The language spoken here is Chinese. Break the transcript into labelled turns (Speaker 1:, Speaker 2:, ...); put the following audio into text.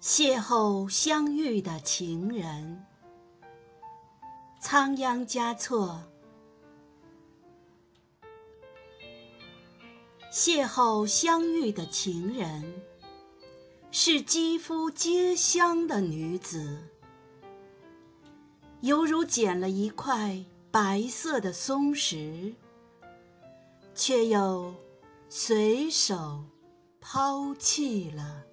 Speaker 1: 邂逅相遇的情人。仓央嘉措。邂逅相遇的情人是肌肤皆香的女子。犹如捡了一块白色的松石却又随手抛弃了。